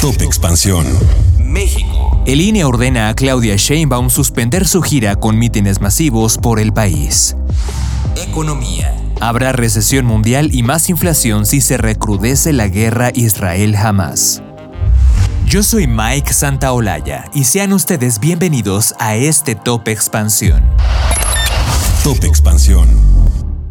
Top Expansión. México. El INE ordena a Claudia Sheinbaum suspender su gira con mítines masivos por el país. Economía. Habrá recesión mundial y más inflación si se recrudece la guerra Israel-Hamas. Yo soy Mike Santaolalla y sean ustedes bienvenidos a este Top Expansión. Top Expansión.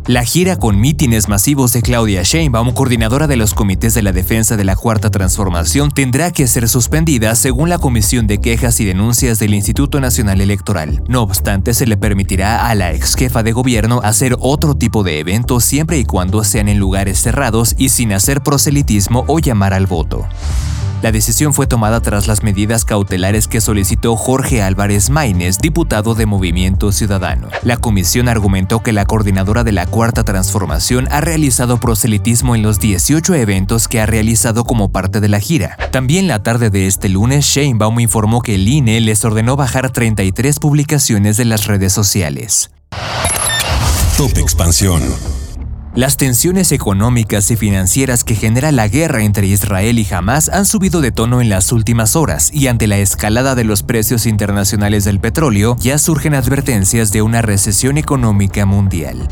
La gira con mítines masivos de Claudia Sheinbaum, coordinadora de los comités de la defensa de la Cuarta Transformación, tendrá que ser suspendida según la Comisión de Quejas y Denuncias del Instituto Nacional Electoral. No obstante, se le permitirá a la ex jefa de gobierno hacer otro tipo de eventos siempre y cuando sean en lugares cerrados y sin hacer proselitismo o llamar al voto. La decisión fue tomada tras las medidas cautelares que solicitó Jorge Álvarez Maínez, diputado de Movimiento Ciudadano. La comisión argumentó que la coordinadora de la Cuarta Transformación ha realizado proselitismo en los 18 eventos que ha realizado como parte de la gira. También la tarde de este lunes, Sheinbaum informó que el INE les ordenó bajar 33 publicaciones de las redes sociales. Top Expansión. Las tensiones económicas y financieras que genera la guerra entre Israel y Hamas han subido de tono en las últimas horas y ante la escalada de los precios internacionales del petróleo ya surgen advertencias de una recesión económica mundial.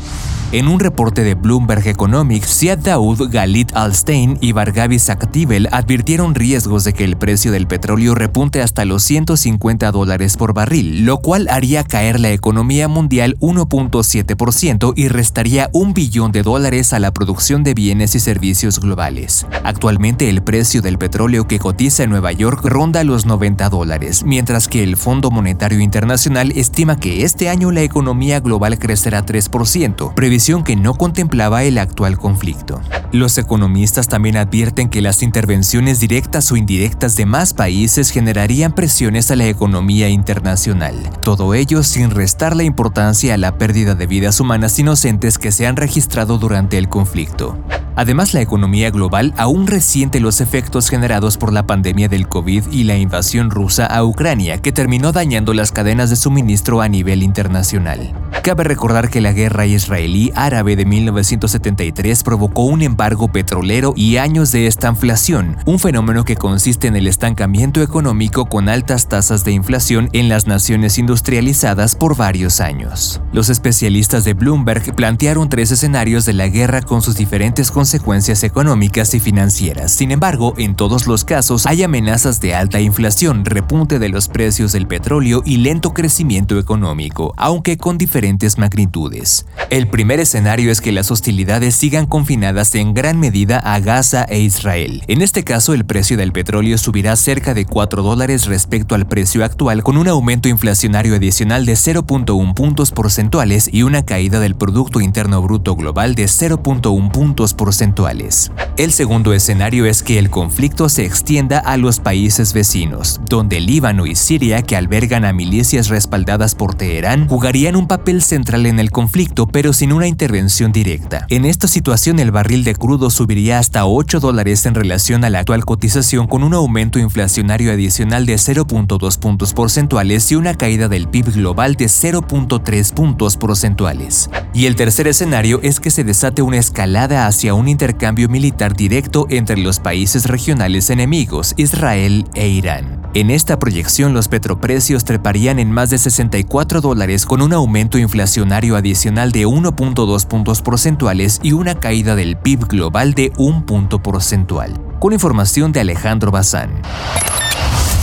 En un reporte de Bloomberg Economics, Siad Daoud, Galit Alstein y Bargavi Saktivel advirtieron riesgos de que el precio del petróleo repunte hasta los 150 dólares por barril, lo cual haría caer la economía mundial 1.7% y restaría un billón de dólares a la producción de bienes y servicios globales. Actualmente el precio del petróleo que cotiza en Nueva York ronda los 90 dólares, mientras que el Fondo Monetario Internacional estima que este año la economía global crecerá 3%, que no contemplaba el actual conflicto. Los economistas también advierten que las intervenciones directas o indirectas de más países generarían presiones a la economía internacional, todo ello sin restar la importancia a la pérdida de vidas humanas inocentes que se han registrado durante el conflicto. Además, la economía global aún resiente los efectos generados por la pandemia del COVID y la invasión rusa a Ucrania, que terminó dañando las cadenas de suministro a nivel internacional. Cabe recordar que la guerra israelí-árabe de 1973 provocó un embargo petrolero y años de estanflación, un fenómeno que consiste en el estancamiento económico con altas tasas de inflación en las naciones industrializadas por varios años. Los especialistas de Bloomberg plantearon tres escenarios de la guerra con sus diferentes consecuencias económicas y financieras. Sin embargo, en todos los casos hay amenazas de alta inflación, repunte de los precios del petróleo y lento crecimiento económico, aunque con diferentes magnitudes. El primer escenario es que las hostilidades sigan confinadas en gran medida a Gaza e Israel. En este caso, el precio del petróleo subirá cerca de 4 dólares respecto al precio actual, con un aumento inflacionario adicional de 0.1 puntos porcentuales y una caída del Producto Interno Bruto Global de 0.1 puntos porcentuales el segundo escenario es que el conflicto se extienda a los países vecinos, donde Líbano y Siria, que albergan a milicias respaldadas por Teherán, jugarían un papel central en el conflicto, pero sin una intervención directa. En esta situación, el barril de crudo subiría hasta 8 dólares en relación a la actual cotización, con un aumento inflacionario adicional de 0.2 puntos porcentuales y una caída del PIB global de 0.3 puntos porcentuales. Y el tercer escenario es que se desate una escalada hacia un intercambio militar directo entre los países regionales enemigos, Israel e Irán. En esta proyección los petroprecios treparían en más de 64 dólares con un aumento inflacionario adicional de 1.2 puntos porcentuales y una caída del PIB global de un punto porcentual. Con información de Alejandro Bazán.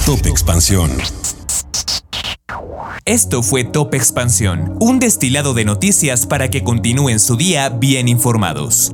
Top Expansión. Esto fue Top Expansión, un destilado de noticias para que continúen su día bien informados.